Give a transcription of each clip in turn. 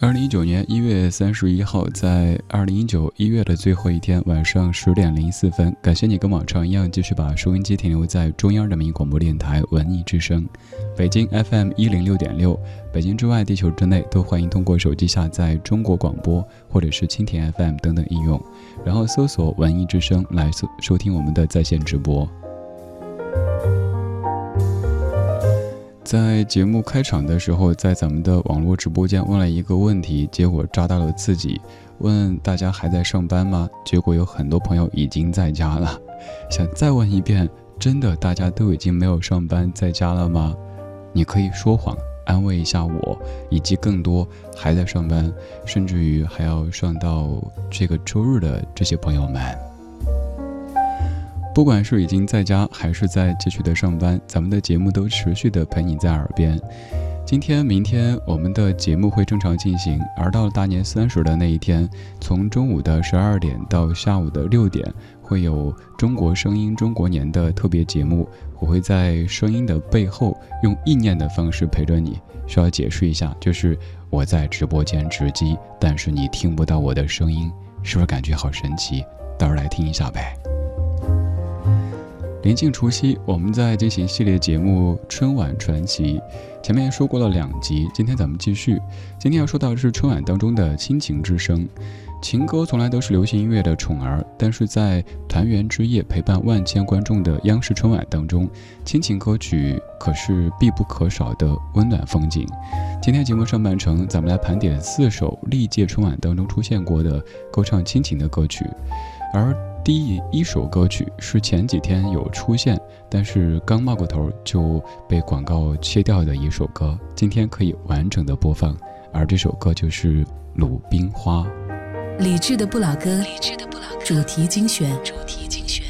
二零一九年一月三十一号，在二零一九一月的最后一天晚上十点零四分，感谢你跟往常一样继续把收音机停留在中央人民广播电台文艺之声，北京 FM 一零六点六，北京之外、地球之内都欢迎通过手机下载中国广播或者是蜻蜓 FM 等等应用，然后搜索文艺之声来收收听我们的在线直播。在节目开场的时候，在咱们的网络直播间问了一个问题，结果扎到了自己。问大家还在上班吗？结果有很多朋友已经在家了。想再问一遍，真的大家都已经没有上班在家了吗？你可以说谎，安慰一下我，以及更多还在上班，甚至于还要上到这个周日的这些朋友们。不管是已经在家，还是在继续的上班，咱们的节目都持续的陪你在耳边。今天、明天我们的节目会正常进行，而到了大年三十的那一天，从中午的十二点到下午的六点，会有《中国声音中国年》的特别节目。我会在声音的背后用意念的方式陪着你。需要解释一下，就是我在直播间直击，但是你听不到我的声音，是不是感觉好神奇？到时候来听一下呗。临近除夕，我们在进行系列节目《春晚传奇》，前面说过了两集，今天咱们继续。今天要说到的是春晚当中的亲情之声。情歌从来都是流行音乐的宠儿，但是在团圆之夜陪伴万千观众的央视春晚当中，亲情歌曲可是必不可少的温暖风景。今天节目上半程，咱们来盘点四首历届春晚当中出现过的歌唱亲情的歌曲，而。第一首歌曲是前几天有出现，但是刚冒过头就被广告切掉的一首歌，今天可以完整的播放，而这首歌就是《鲁冰花》。理智的不老歌，主题精选主题精选。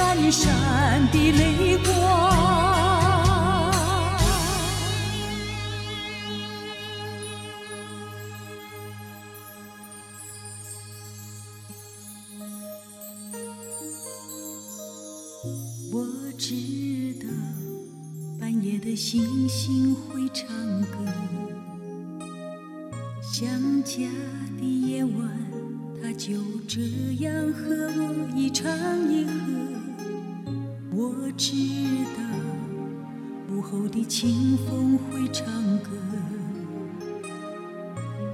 闪闪的泪光清风会唱歌，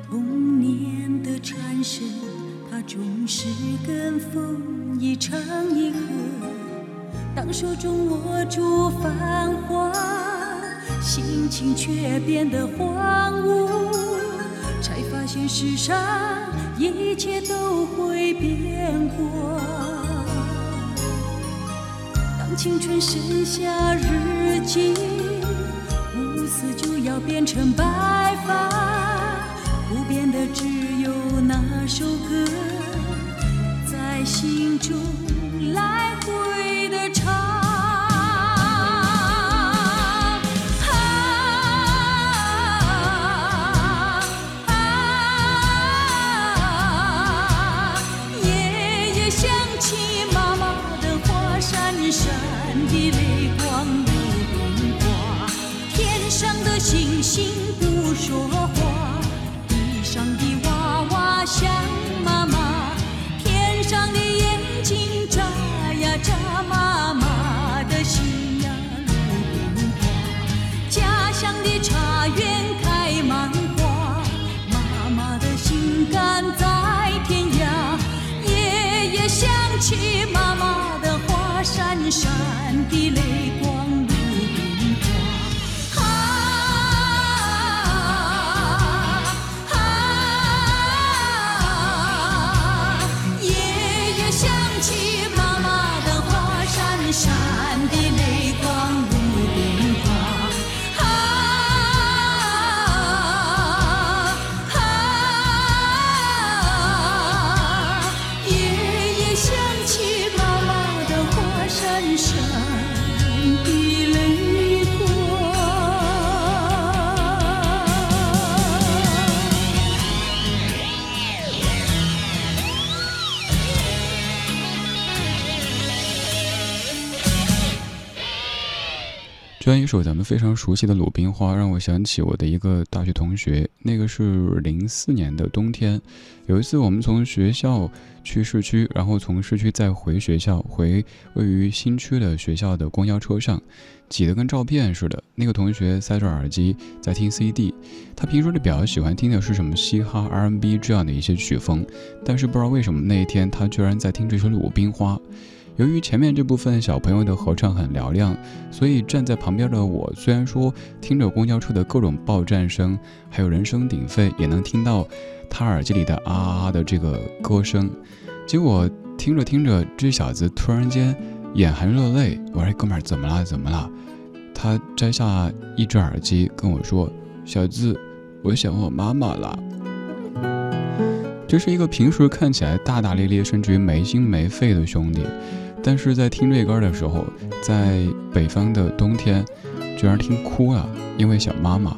童年的蝉声，它总是跟风一唱一和。当手中握住繁华，心情却变得荒芜，才发现世上一切都会变过。当青春剩下日记。成白发，不变的只有那首歌，在心中来回心扎呀扎妈妈的心呀鲁冰花家乡的茶园开满花妈妈的心肝在天涯夜夜想起妈妈的话闪闪的泪这样一首咱们非常熟悉的《鲁冰花》，让我想起我的一个大学同学。那个是零四年的冬天，有一次我们从学校去市区，然后从市区再回学校，回位于新区的学校的公交车上，挤得跟照片似的。那个同学塞着耳机在听 CD，他平时比较喜欢听的是什么嘻哈、R&B 这样的一些曲风，但是不知道为什么那一天他居然在听这首《鲁冰花》。由于前面这部分小朋友的合唱很嘹亮，所以站在旁边的我，虽然说听着公交车的各种报站声，还有人声鼎沸，也能听到他耳机里的啊啊啊的这个歌声。结果听着听着，这小子突然间眼含热泪。我说：“哥们儿，怎么了？怎么了？”他摘下一只耳机跟我说：“小子，我想我妈妈了。”这是一个平时看起来大大咧咧，甚至于没心没肺的兄弟。但是在听这歌的时候，在北方的冬天，居然听哭了，因为想妈妈。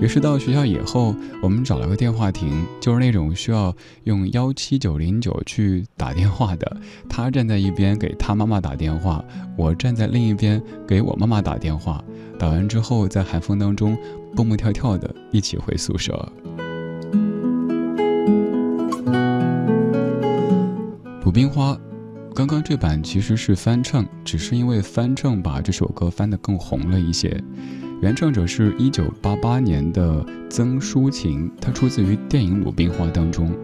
于是到学校以后，我们找了个电话亭，就是那种需要用幺七九零九去打电话的。他站在一边给他妈妈打电话，我站在另一边给我妈妈打电话。打完之后，在寒风当中蹦蹦跳跳的一起回宿舍。鲁冰花。刚刚这版其实是翻唱，只是因为翻唱把这首歌翻得更红了一些。原唱者是一九八八年的曾淑琴，它出自于电影《鲁冰花》当中。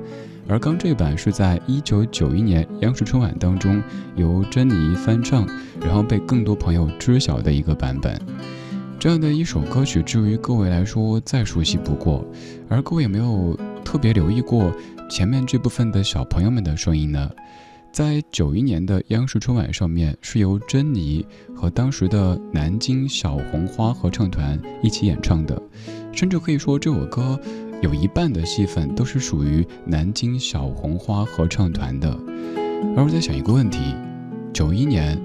而刚这版是在一九九一年央视春晚当中由珍妮翻唱，然后被更多朋友知晓的一个版本。这样的一首歌曲，至于各位来说再熟悉不过。而各位有没有特别留意过前面这部分的小朋友们的声音呢？在九一年的央视春晚上面，是由珍妮和当时的南京小红花合唱团一起演唱的，甚至可以说这首歌有一半的戏份都是属于南京小红花合唱团的。而我在想一个问题：九一年，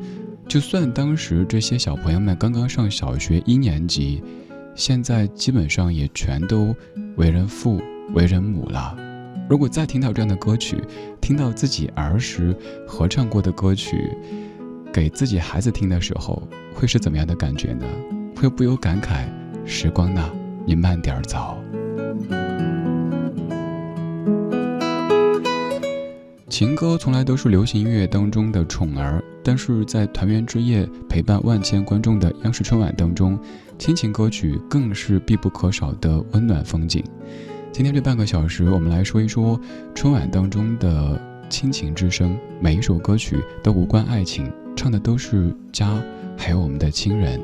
就算当时这些小朋友们刚刚上小学一年级，现在基本上也全都为人父、为人母了。如果再听到这样的歌曲，听到自己儿时合唱过的歌曲，给自己孩子听的时候，会是怎么样的感觉呢？会不由感慨：时光呐，你慢点走。情歌从来都是流行音乐当中的宠儿，但是在团圆之夜陪伴万千观众的央视春晚当中，亲情歌曲更是必不可少的温暖风景。今天这半个小时，我们来说一说春晚当中的亲情之声。每一首歌曲都无关爱情，唱的都是家，还有我们的亲人。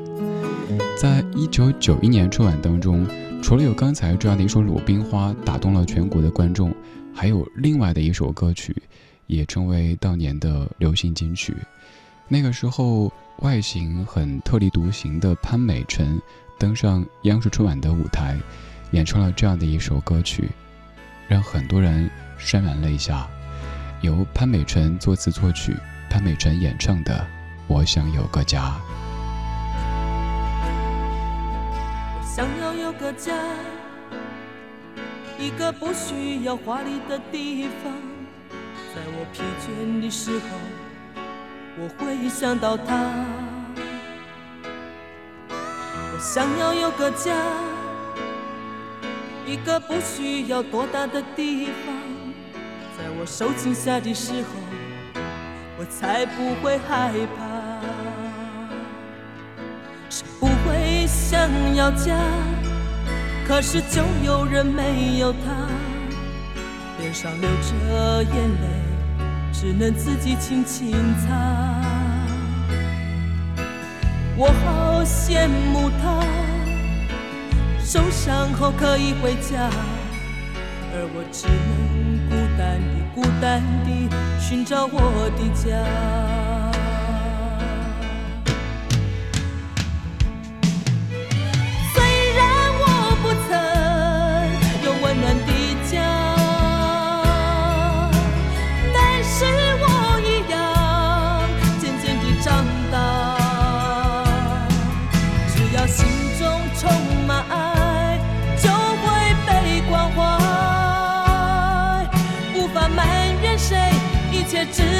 在一九九一年春晚当中，除了有刚才这样的一首《鲁冰花》打动了全国的观众，还有另外的一首歌曲，也成为当年的流行金曲。那个时候，外形很特立独行的潘美辰登上央视春晚的舞台。演唱了这样的一首歌曲，让很多人潸然泪下。由潘美辰作词作曲，潘美辰演唱的《我想有个家》。我想要有个家，一个不需要华丽的地方。在我疲倦的时候，我会想到他。我想要有个家。一个不需要多大的地方，在我受惊吓的时候，我才不会害怕。谁不会想要家？可是就有人没有他，脸上流着眼泪，只能自己轻轻擦。我好羡慕他，受伤后可以回家，而我只能孤单地、孤单地寻找我的家。只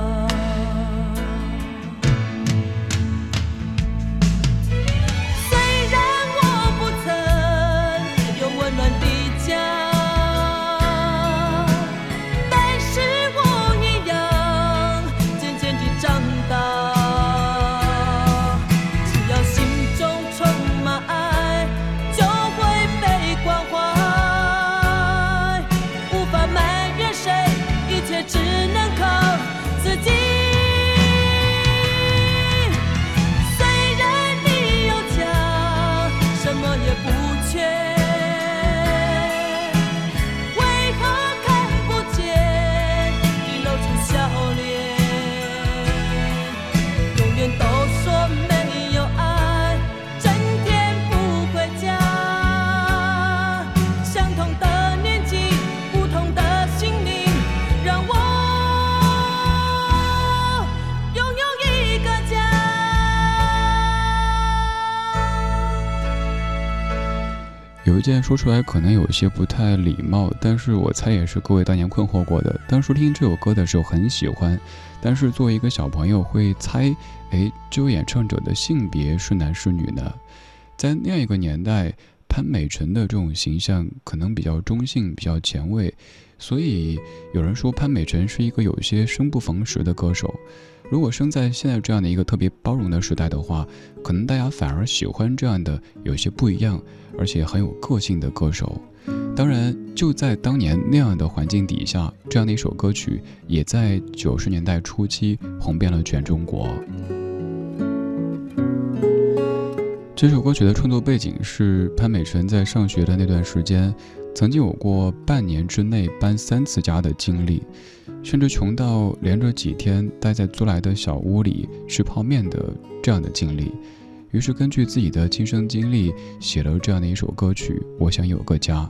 说出来可能有些不太礼貌，但是我猜也是各位当年困惑过的。当初听这首歌的时候很喜欢，但是作为一个小朋友会猜，哎，这位演唱者的性别是男是女呢？在那样一个年代，潘美辰的这种形象可能比较中性、比较前卫，所以有人说潘美辰是一个有些生不逢时的歌手。如果生在现在这样的一个特别包容的时代的话，可能大家反而喜欢这样的有些不一样，而且很有个性的歌手。当然，就在当年那样的环境底下，这样的一首歌曲也在九十年代初期红遍了全中国。这首歌曲的创作背景是潘美辰在上学的那段时间，曾经有过半年之内搬三次家的经历。甚至穷到连着几天待在租来的小屋里吃泡面的这样的经历，于是根据自己的亲身经历写了这样的一首歌曲。我想有个家。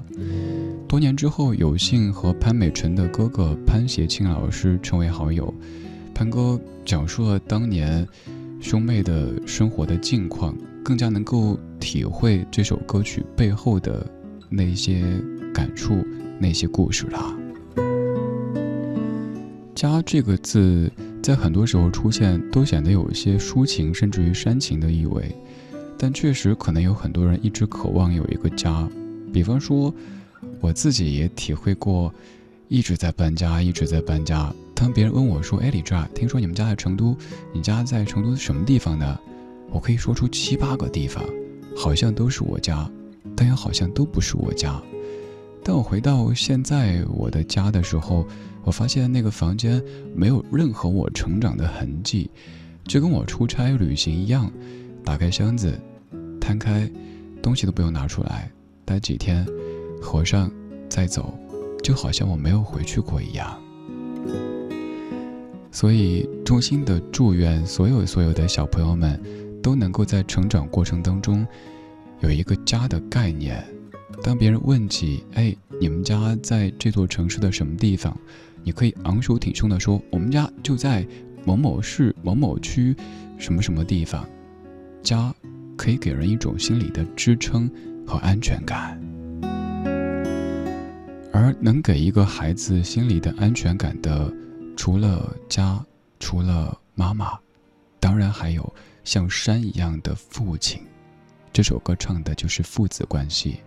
多年之后，有幸和潘美辰的哥哥潘协庆老师成为好友。潘哥讲述了当年兄妹的生活的境况，更加能够体会这首歌曲背后的那些感触、那些故事啦。家这个字，在很多时候出现，都显得有一些抒情，甚至于煽情的意味。但确实，可能有很多人一直渴望有一个家。比方说，我自己也体会过，一直在搬家，一直在搬家。当别人问我说：“哎，李志，听说你们家在成都，你家在成都什么地方呢？”我可以说出七八个地方，好像都是我家，但又好像都不是我家。当我回到现在我的家的时候，我发现那个房间没有任何我成长的痕迹，就跟我出差旅行一样。打开箱子，摊开，东西都不用拿出来，待几天，合上，再走，就好像我没有回去过一样。所以，衷心的祝愿所有所有的小朋友们。都能够在成长过程当中有一个家的概念。当别人问起，哎，你们家在这座城市的什么地方？你可以昂首挺胸地说，我们家就在某某市某某区什么什么地方。家可以给人一种心理的支撑和安全感，而能给一个孩子心理的安全感的，除了家，除了妈妈，当然还有。像山一样的父亲，这首歌唱的就是父子关系。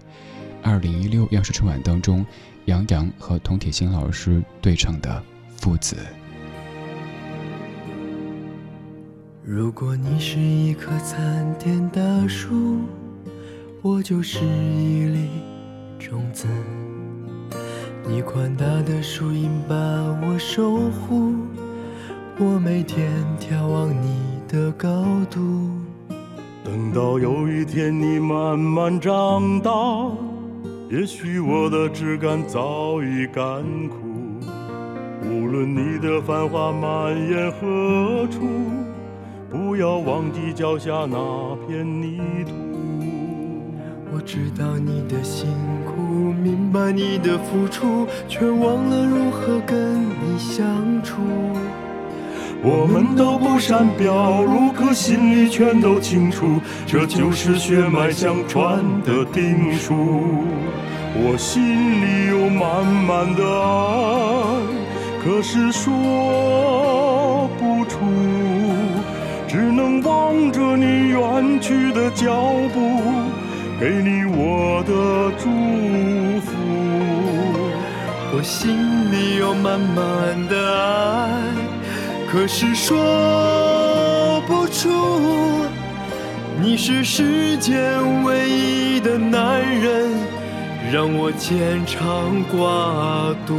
二零一六央视春晚当中，杨洋和童铁心老师对唱的父子。如果你是一棵参天大树，我就是一粒种子，你宽大的树荫把我守护，我每天眺望你。的高度，等到有一天你慢慢长大，也许我的枝干早已干枯。无论你的繁华蔓延何处，不要忘记脚下那片泥土。我知道你的辛苦，明白你的付出，却忘了如何跟你相处。我们都不善表露，可心里全都清楚，这就是血脉相传的定数。我心里有满满的爱，可是说不出，只能望着你远去的脚步，给你我的祝福。我心里有满满的爱。可是说不出，你是世间唯一的男人，让我牵肠挂肚。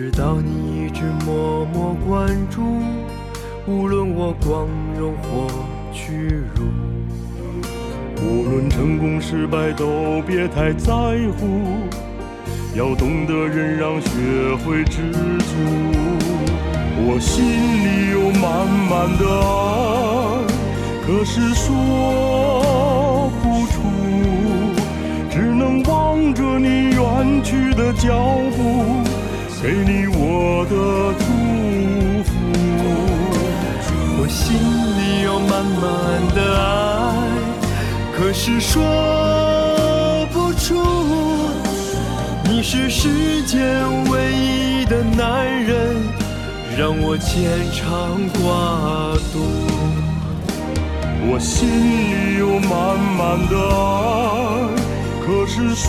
知道你一直默默关注，无论我光荣或屈辱，无论成功失败都别太在乎，要懂得忍让，学会知足。我心里有满满的爱，可是说不出，只能望着你远去的脚步。给你我的祝福，我心里有满满的爱，可是说不出。你是世间唯一的男人，让我牵肠挂肚。我心里有满满的爱，可是说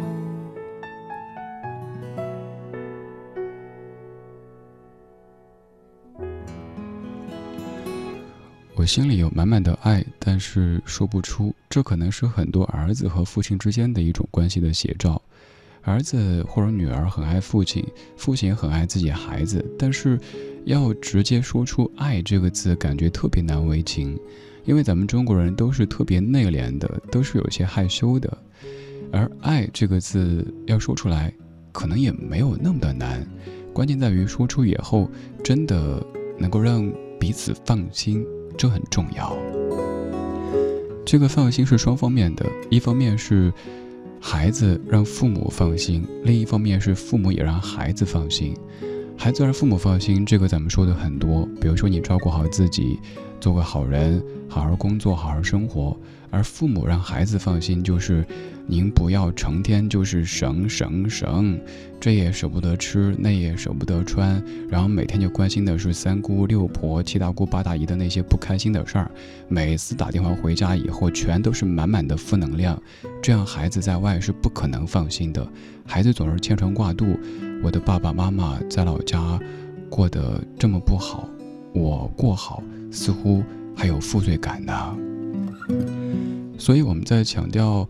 我心里有满满的爱，但是说不出。这可能是很多儿子和父亲之间的一种关系的写照。儿子或者女儿很爱父亲，父亲也很爱自己孩子，但是要直接说出“爱”这个字，感觉特别难为情。因为咱们中国人都是特别内敛的，都是有些害羞的。而“爱”这个字要说出来，可能也没有那么的难，关键在于说出以后，真的能够让彼此放心。这很重要。这个放心是双方面的，一方面是孩子让父母放心，另一方面是父母也让孩子放心。孩子让父母放心，这个咱们说的很多，比如说你照顾好自己，做个好人，好好工作，好好生活。而父母让孩子放心，就是。您不要成天就是省省省，这也舍不得吃，那也舍不得穿，然后每天就关心的是三姑六婆、七大姑八大姨的那些不开心的事儿。每次打电话回家以后，全都是满满的负能量，这样孩子在外是不可能放心的。孩子总是牵肠挂肚，我的爸爸妈妈在老家过得这么不好，我过好似乎还有负罪感呢。所以我们在强调。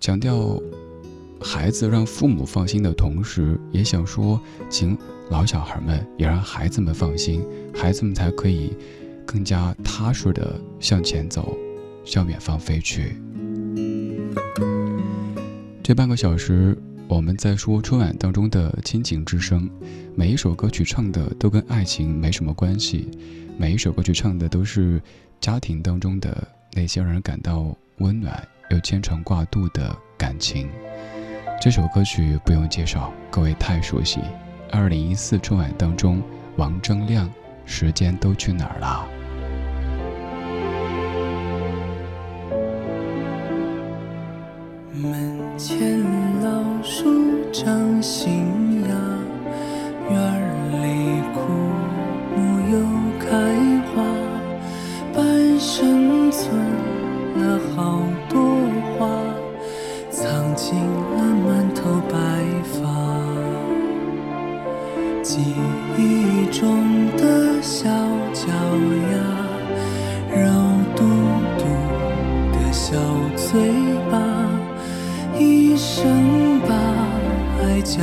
强调孩子让父母放心的同时，也想说，请老小孩们也让孩子们放心，孩子们才可以更加踏实的向前走，向远方飞去。这半个小时，我们在说春晚当中的亲情之声，每一首歌曲唱的都跟爱情没什么关系，每一首歌曲唱的都是家庭当中的那些让人感到温暖。又牵肠挂肚的感情，这首歌曲不用介绍，各位太熟悉。二零一四春晚当中，王铮亮，《时间都去哪儿了》。门前老树长新存了好多话，藏。进了满头白发，记忆中的小脚丫，肉嘟嘟的小嘴巴，一生把爱交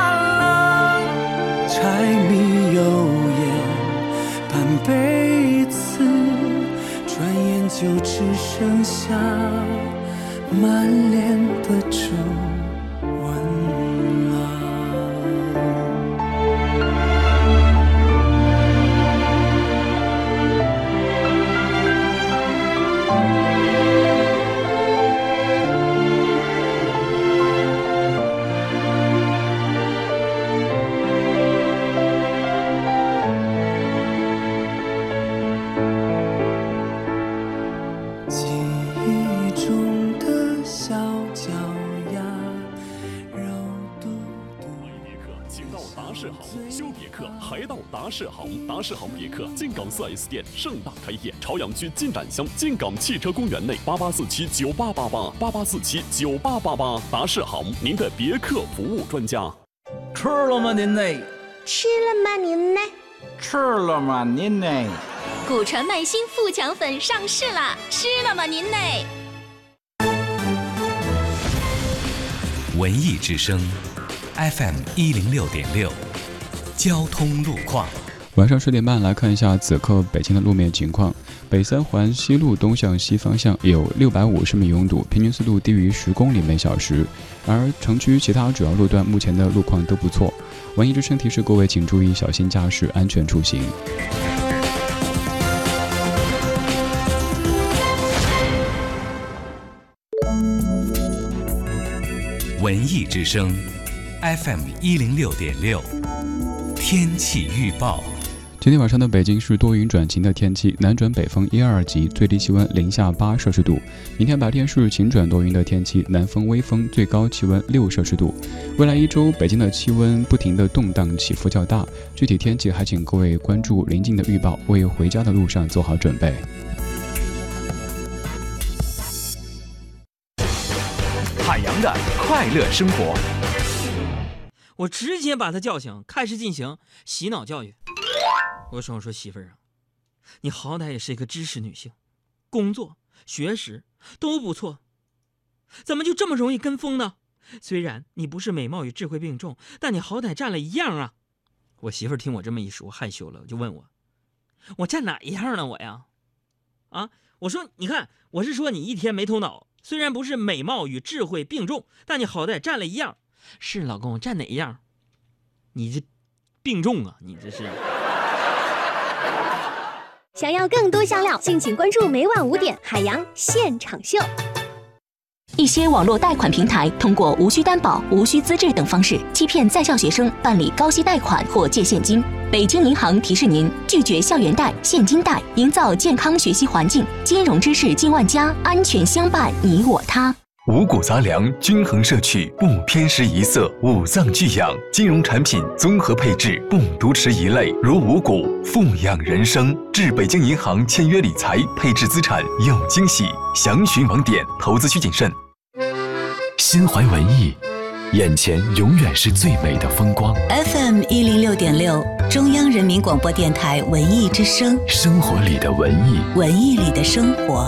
柴米油盐半辈子，转眼就只剩下满脸的港四 S 店盛大开业，朝阳区金展乡进港汽车公园内八八四七九八八八八八四七九八八八达世行，您的别克服务专家。吃了吗您呢？吃了吗您呢？吃了吗您呢？古传麦新富强粉上市了，吃了吗您呢？文艺之声，FM 一零六点六，交通路况。晚上十点半来看一下此刻北京的路面情况。北三环西路东向西方向有六百五十米拥堵，平均速度低于十公里每小时。而城区其他主要路段目前的路况都不错。文艺之声提示各位，请注意小心驾驶，安全出行。文艺之声，FM 一零六点六，天气预报。今天晚上的北京是多云转晴的天气，南转北风一二级，最低气温零下八摄氏度。明天白天是晴转多云的天气，南风微风，最高气温六摄氏度。未来一周，北京的气温不停的动荡，起伏较大。具体天气还请各位关注临近的预报，为回家的路上做好准备。海洋的快乐生活，我直接把他叫醒，开始进行洗脑教育。我说：“我说媳妇儿啊，你好歹也是一个知识女性，工作、学识都不错，怎么就这么容易跟风呢？虽然你不是美貌与智慧并重，但你好歹占了一样啊！”我媳妇儿听我这么一说，害羞了，就问我：“我占哪一样了？我呀？啊？我说你看，我是说你一天没头脑。”虽然不是美貌与智慧并重，但你好歹占了一样。是老公，占哪一样？你这并重啊！你这是。想要更多香料，敬请关注每晚五点海洋现场秀。一些网络贷款平台通过无需担保、无需资质等方式，欺骗在校学生办理高息贷款或借现金。北京银行提示您：拒绝校园贷、现金贷，营造健康学习环境。金融知识进万家，安全相伴你我他。五谷杂粮，均衡摄取，不偏食一色，五脏俱养。金融产品综合配置，不独持一类。如五谷，富养人生。至北京银行签约理财，配置资产有惊喜。详询网点，投资需谨慎。心怀文艺，眼前永远是最美的风光。FM 一零六点六，中央人民广播电台文艺之声。生活里的文艺，文艺里的生活。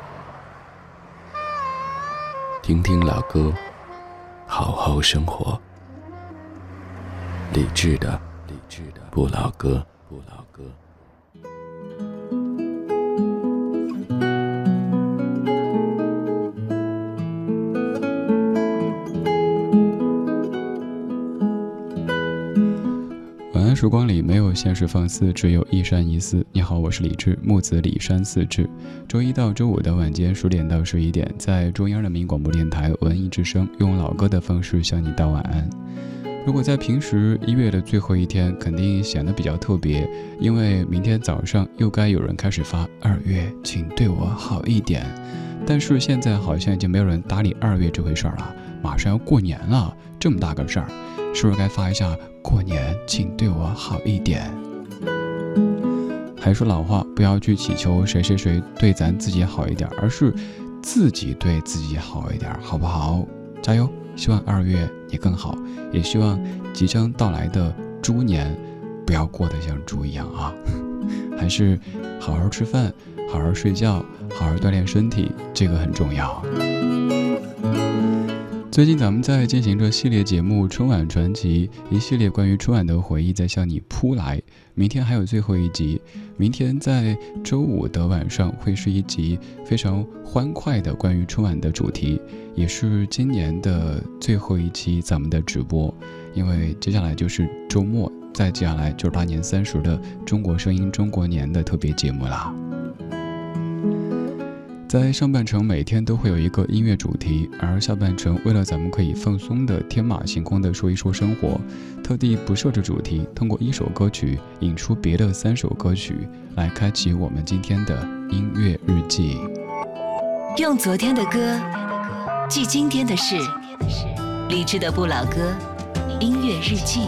听听老歌，好好生活。理智的，理智的不老歌，时光里没有现实放肆，只有一山一寺。你好，我是李志，木子李山寺志。周一到周五的晚间十点到十一点，在中央人民广播电台文艺之声，用老歌的方式向你道晚安。如果在平时一月的最后一天，肯定显得比较特别，因为明天早上又该有人开始发二月，请对我好一点。但是现在好像已经没有人搭理二月这回事儿了，马上要过年了，这么大个事儿，是不是该发一下？过年，请对我好一点。还说老话，不要去祈求谁谁谁对咱自己好一点，而是自己对自己好一点，好不好？加油！希望二月你更好，也希望即将到来的猪年不要过得像猪一样啊！还是好好吃饭，好好睡觉，好好锻炼身体，这个很重要。最近咱们在进行着系列节目《春晚传奇》，一系列关于春晚的回忆在向你扑来。明天还有最后一集，明天在周五的晚上会是一集非常欢快的关于春晚的主题，也是今年的最后一期咱们的直播。因为接下来就是周末，再接下来就是大年三十的《中国声音中国年》的特别节目啦。在上半程每天都会有一个音乐主题，而下半程为了咱们可以放松的天马行空的说一说生活，特地不设置主题，通过一首歌曲引出别的三首歌曲，来开启我们今天的音乐日记。用昨天的歌记今天的事，理智的不老歌，音乐日记。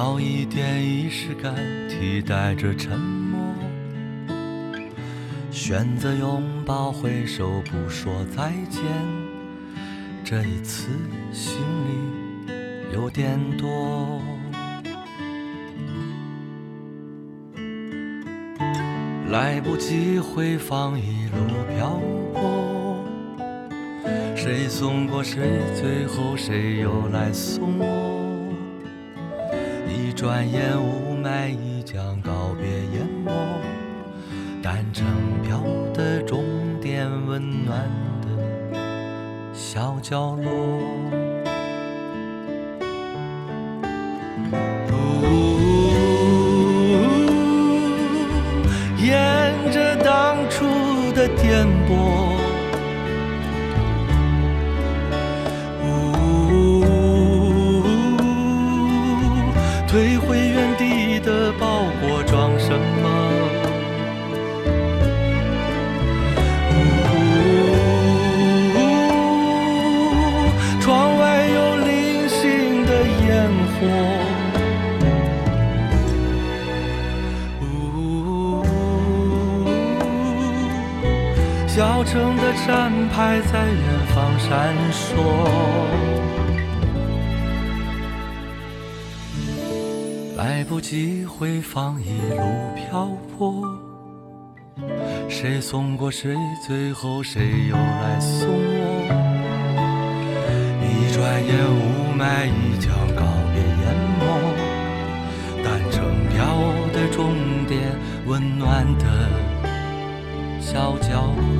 要一点仪式感替代着沉默，选择拥抱挥手不说再见，这一次心里有点多，来不及回放一路漂泊。谁送过谁，最后谁又来送我？转眼，雾霾已将告别淹没，单程票的终点，温暖的小角落。沿着当初的颠簸。城的站牌在远方闪烁，来不及回放一路漂泊。谁送过谁，最后谁又来送我？一转眼，雾霾已将告别淹没，单程票的终点，温暖的。小角落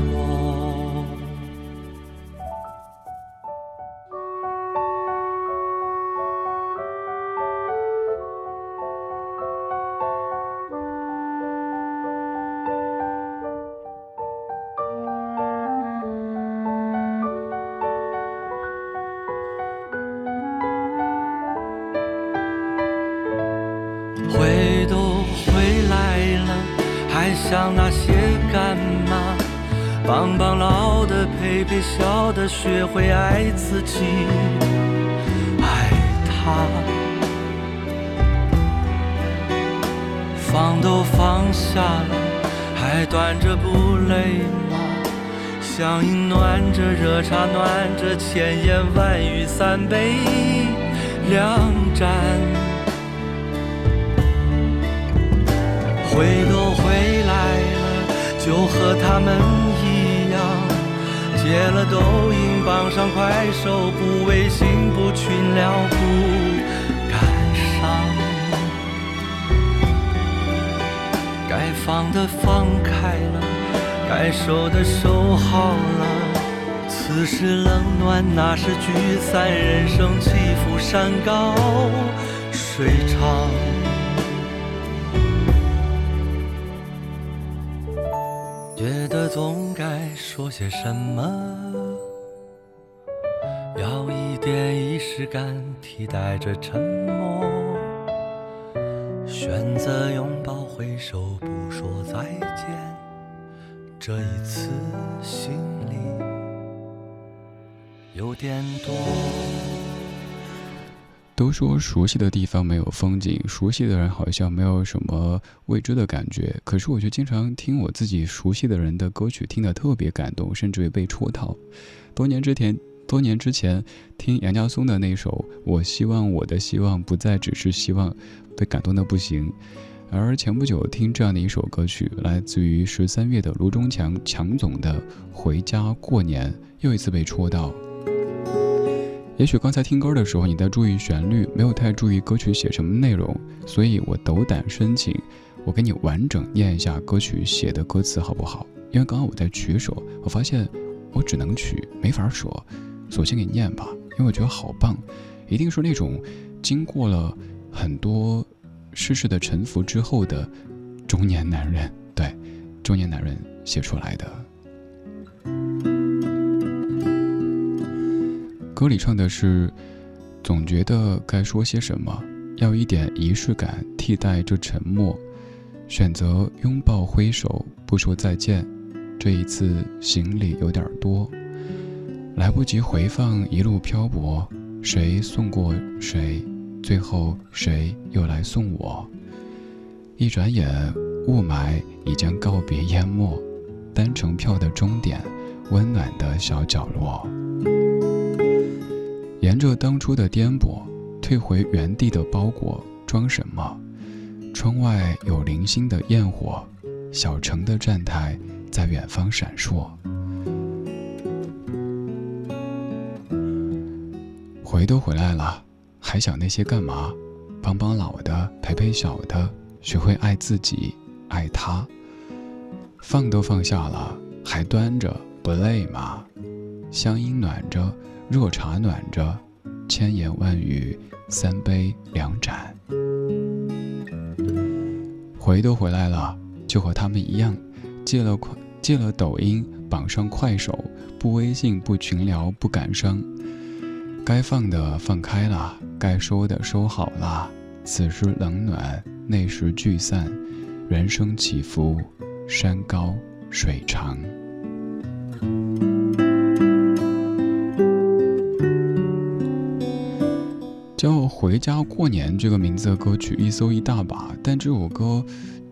棒棒老的陪陪笑的学会爱自己，爱他。放都放下了，还端着不累吗？香饮暖着，热茶暖着，千言万语三杯两盏。回都回来了，就和他们。戒了抖音，绑上快手，不微信，不群聊，不感伤。该放的放开了，该收的收好了。此时冷暖，那时聚散，人生起伏，山高水长。总该说些什么，要一点仪式感替代着沉默，选择拥抱挥手不说再见，这一次心里有点多。都说熟悉的地方没有风景，熟悉的人好像没有什么未知的感觉。可是我却经常听我自己熟悉的人的歌曲，听得特别感动，甚至于被戳到。多年之前，多年之前听杨家松的那首《我希望我的希望不再只是希望》，被感动的不行。而前不久听这样的一首歌曲，来自于十三月的卢中强强总的《回家过年》，又一次被戳到。也许刚才听歌的时候你在注意旋律，没有太注意歌曲写什么内容，所以我斗胆申请，我给你完整念一下歌曲写的歌词好不好？因为刚刚我在取首，我发现我只能取，没法说，索性给你念吧，因为我觉得好棒，一定是那种经过了很多。世事的沉浮之后的中年男人，对，中年男人写出来的。歌里唱的是，总觉得该说些什么，要一点仪式感替代这沉默，选择拥抱挥手不说再见。这一次行李有点多，来不及回放一路漂泊，谁送过谁？最后，谁又来送我？一转眼，雾霾已将告别淹没，单程票的终点，温暖的小角落。沿着当初的颠簸，退回原地的包裹，装什么？窗外有零星的焰火，小城的站台在远方闪烁。回都回来了。还想那些干嘛？帮帮老的，陪陪小的，学会爱自己，爱他。放都放下了，还端着不累吗？乡音暖着，热茶暖着，千言万语，三杯两盏。回都回来了，就和他们一样，戒了快，戒了抖音，绑上快手，不微信，不群聊，不感伤。该放的放开了。该收的收好了，此时冷暖，那时聚散，人生起伏，山高水长。叫《回家过年》这个名字的歌曲一搜一大把，但这首歌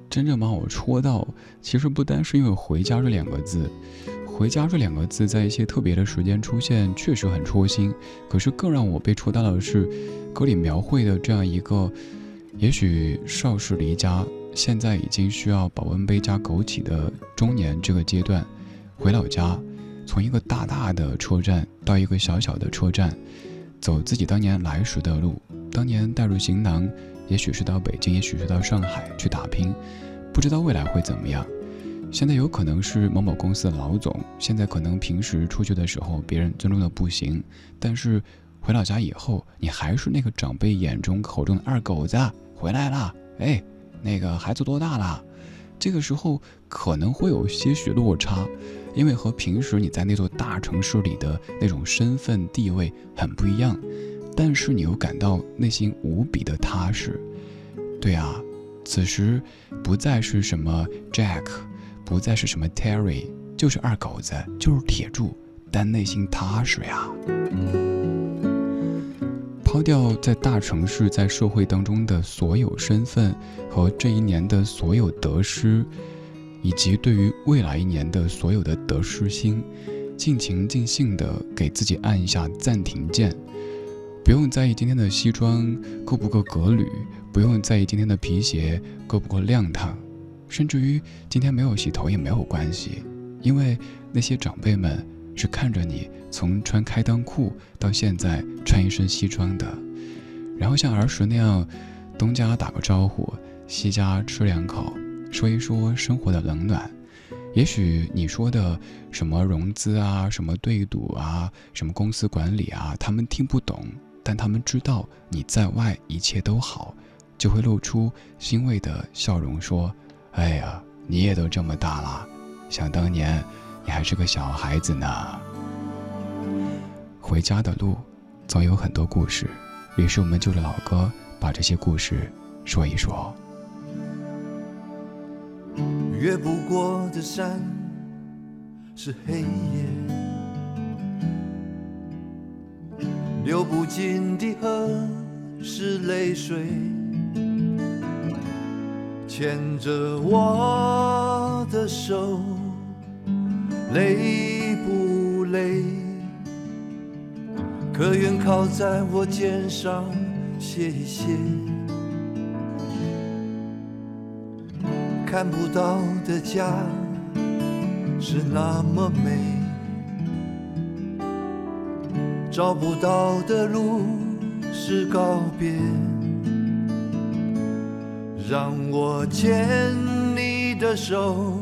真正把我戳到，其实不单是因为“回家”这两个字。回家这两个字在一些特别的时间出现，确实很戳心。可是更让我被戳到的是，歌里描绘的这样一个，也许少时离家，现在已经需要保温杯加枸杞的中年这个阶段，回老家，从一个大大的车站到一个小小的车站，走自己当年来时的路。当年带入行囊，也许是到北京，也许是到上海去打拼，不知道未来会怎么样。现在有可能是某某公司的老总，现在可能平时出去的时候别人尊重的不行，但是回老家以后，你还是那个长辈眼中口中的二狗子回来了。哎，那个孩子多大了？这个时候可能会有些许落差，因为和平时你在那座大城市里的那种身份地位很不一样，但是你又感到内心无比的踏实。对啊，此时不再是什么 Jack。不再是什么 Terry，就是二狗子，就是铁柱，但内心踏实呀。抛掉在大城市、在社会当中的所有身份和这一年的所有得失，以及对于未来一年的所有的得失心，尽情尽兴的给自己按一下暂停键。不用在意今天的西装够不够格履，不用在意今天的皮鞋够不够亮堂。甚至于今天没有洗头也没有关系，因为那些长辈们是看着你从穿开裆裤到现在穿一身西装的，然后像儿时那样，东家打个招呼，西家吃两口，说一说生活的冷暖。也许你说的什么融资啊，什么对赌啊，什么公司管理啊，他们听不懂，但他们知道你在外一切都好，就会露出欣慰的笑容说。哎呀，你也都这么大了，想当年你还是个小孩子呢。回家的路总有很多故事，于是我们就着老歌，把这些故事说一说。越不过的山是黑夜，流不尽的河是泪水。牵着我的手，累不累？可愿靠在我肩上歇一歇？看不到的家是那么美，找不到的路是告别。让我牵你的手，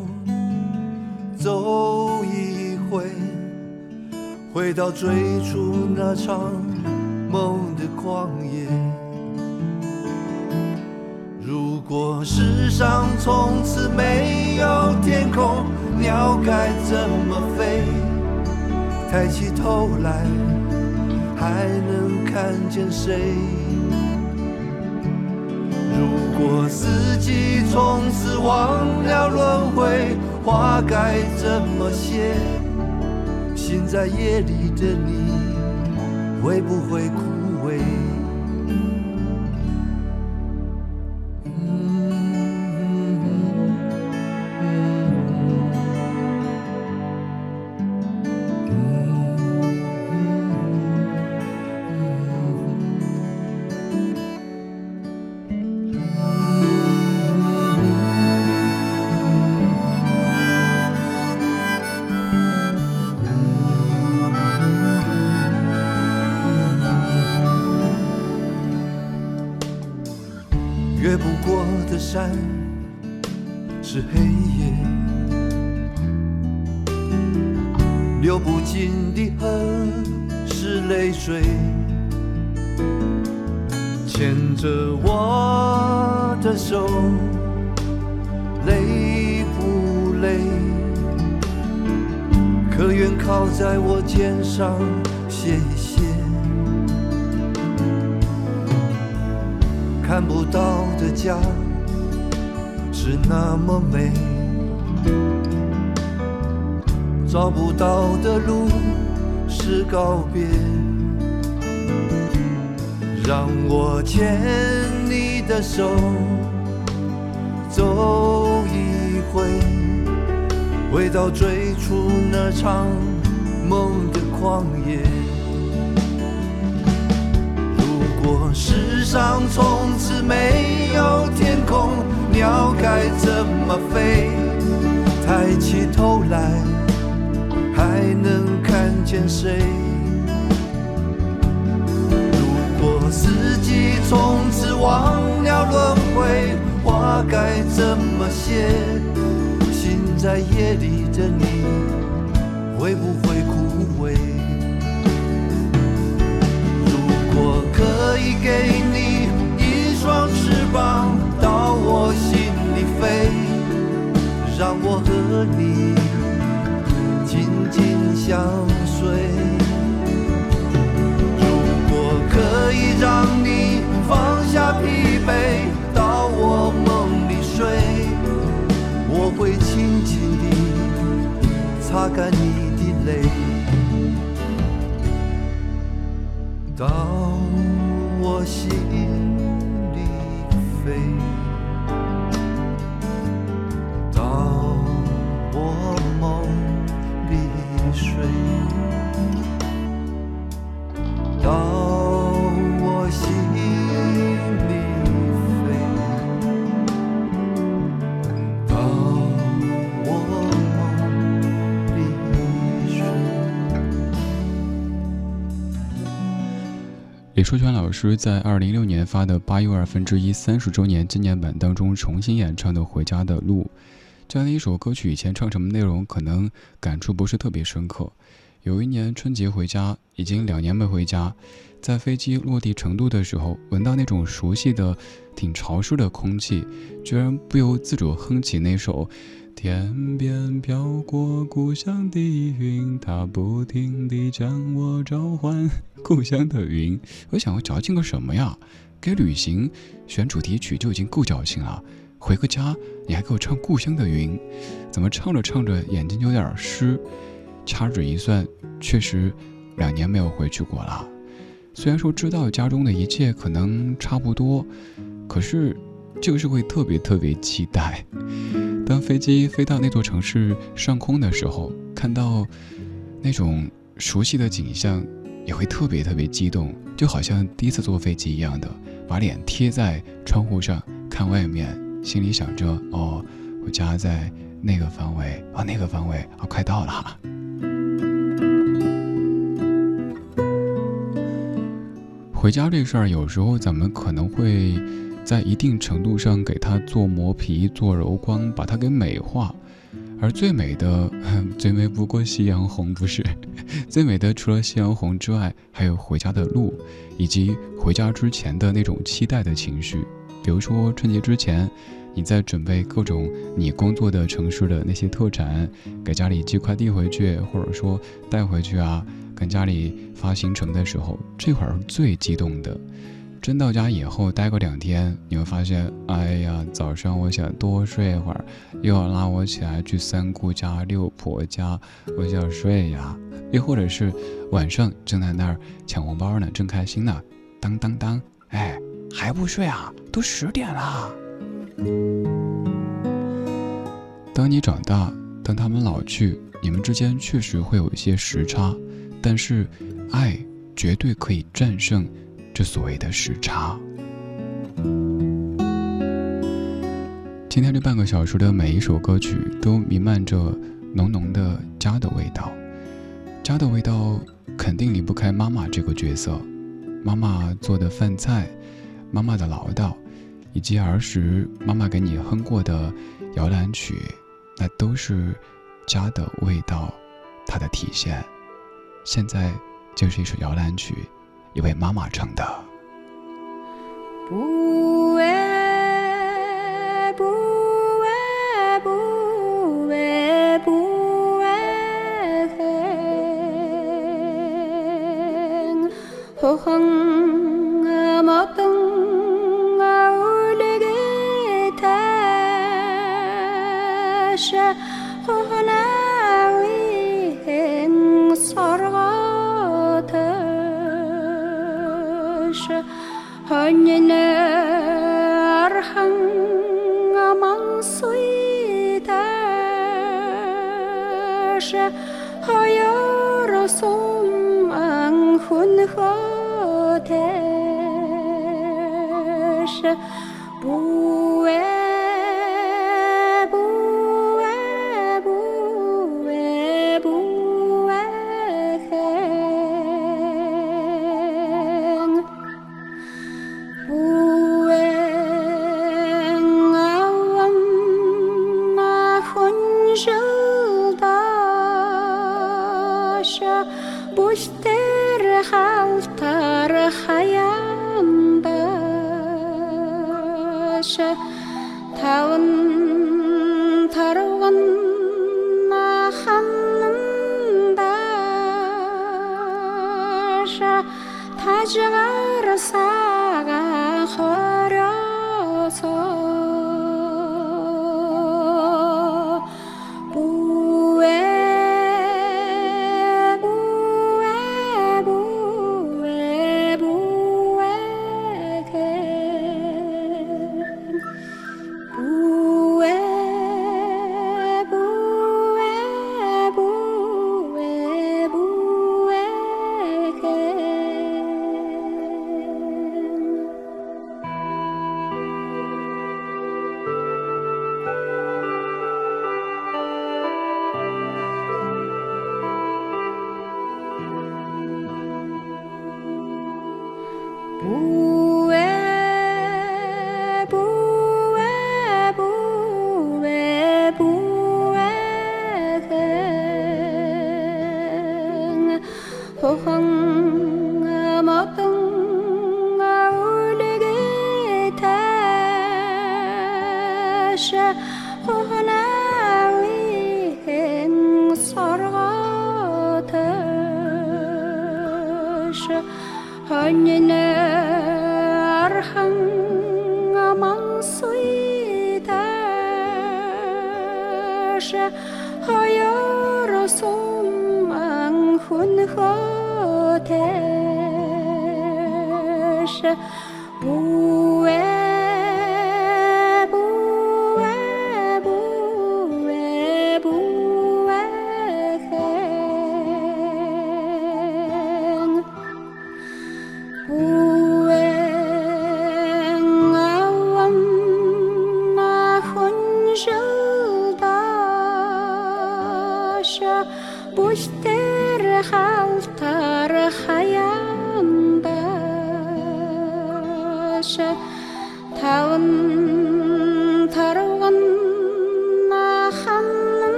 走一回，回到最初那场梦的旷野。如果世上从此没有天空，鸟该怎么飞？抬起头来，还能看见谁？如果四季从此忘了轮回，花该怎么谢？心在夜里的你，会不会枯萎？的手，累不累？可愿靠在我肩上歇一歇？看不到的家是那么美，找不到的路是告别。让我牵的手，走一回，回到最初那场梦的旷野。如果世上从此没有天空，鸟该怎么飞？抬起头来，还能看见谁？从此忘了轮回，花该怎么谢？心在夜里的你，会不会枯萎？如果可以给你一双翅膀，到我心里飞，让我和你紧紧相随。如果可以让你放下疲惫，到我梦里睡，我会轻轻地擦干你的泪。到我心里飞，到我梦里睡，李淑全老师在二零一六年发的八又二分之一三十周年纪念版当中重新演唱的《回家的路》，这样的一首歌曲，以前唱什么内容可能感触不是特别深刻。有一年春节回家，已经两年没回家，在飞机落地成都的时候，闻到那种熟悉的、挺潮湿的空气，居然不由自主哼起那首。天边飘过故乡的云，它不停地将我召唤。故乡的云，我想我矫情个什么呀？给旅行选主题曲就已经够矫情了，回个家你还给我唱故乡的云，怎么唱着唱着眼睛有点湿？掐指一算，确实两年没有回去过了。虽然说知道家中的一切可能差不多，可是就是会特别特别期待。当飞机飞到那座城市上空的时候，看到那种熟悉的景象，也会特别特别激动，就好像第一次坐飞机一样的，把脸贴在窗户上看外面，心里想着：哦，我家在那个方位啊，那个方位啊，快到了。回家这事儿，有时候咱们可能会在一定程度上给它做磨皮、做柔光，把它给美化。而最美的，最美不过夕阳红，不是？最美的除了夕阳红之外，还有回家的路，以及回家之前的那种期待的情绪。比如说春节之前，你在准备各种你工作的城市的那些特产，给家里寄快递回去，或者说带回去啊，跟家里发行程的时候，这会儿最激动的。真到家以后待个两天，你会发现，哎呀，早上我想多睡会儿，又要拉我起来去三姑家、六婆家，我想睡呀。又或者是晚上正在那儿抢红包呢，正开心呢，当当当，哎，还不睡啊？都十点了。当你长大，当他们老去，你们之间确实会有一些时差，但是爱绝对可以战胜。这所谓的时差。今天这半个小时的每一首歌曲都弥漫着浓浓的家的味道，家的味道肯定离不开妈妈这个角色，妈妈做的饭菜，妈妈的唠叨，以及儿时妈妈给你哼过的摇篮曲，那都是家的味道，它的体现。现在就是一首摇篮曲。一位妈妈唱的。不为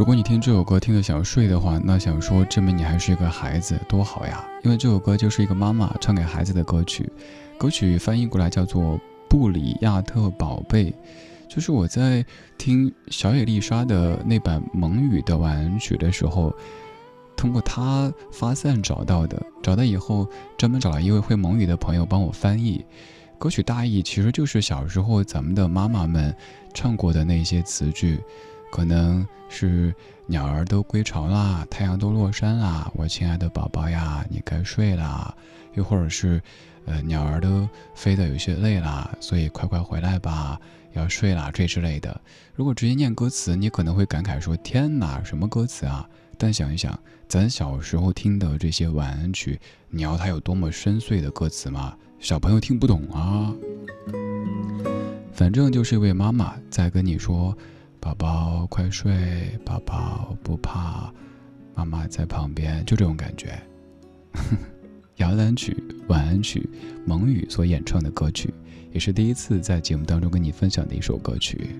如果你听这首歌听得想睡的话，那想说证明你还是一个孩子，多好呀！因为这首歌就是一个妈妈唱给孩子的歌曲，歌曲翻译过来叫做《布里亚特宝贝》，就是我在听小野丽莎的那版蒙语的晚安曲的时候，通过它发散找到的，找到以后专门找了一位会蒙语的朋友帮我翻译。歌曲大意其实就是小时候咱们的妈妈们唱过的那些词句。可能是鸟儿都归巢啦，太阳都落山啦，我亲爱的宝宝呀，你该睡啦。又或者是，呃，鸟儿都飞得有些累啦，所以快快回来吧，要睡啦，这之类的。如果直接念歌词，你可能会感慨说：“天哪，什么歌词啊？”但想一想，咱小时候听的这些晚安曲，你要它有多么深邃的歌词吗？小朋友听不懂啊。反正就是一位妈妈在跟你说。宝宝快睡，宝宝不怕，妈妈在旁边，就这种感觉。摇篮曲、晚安曲，蒙语所演唱的歌曲，也是第一次在节目当中跟你分享的一首歌曲。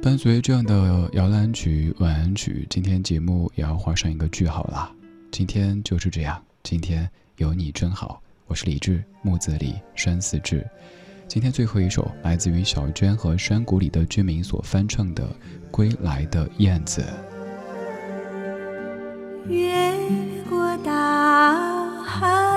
伴随这样的摇篮曲、晚安曲，今天节目也要画上一个句号了。今天就是这样，今天有你真好。我是李志，木子李，山寺志。今天最后一首来自于小娟和山谷里的居民所翻唱的《归来的燕子》。越过大海，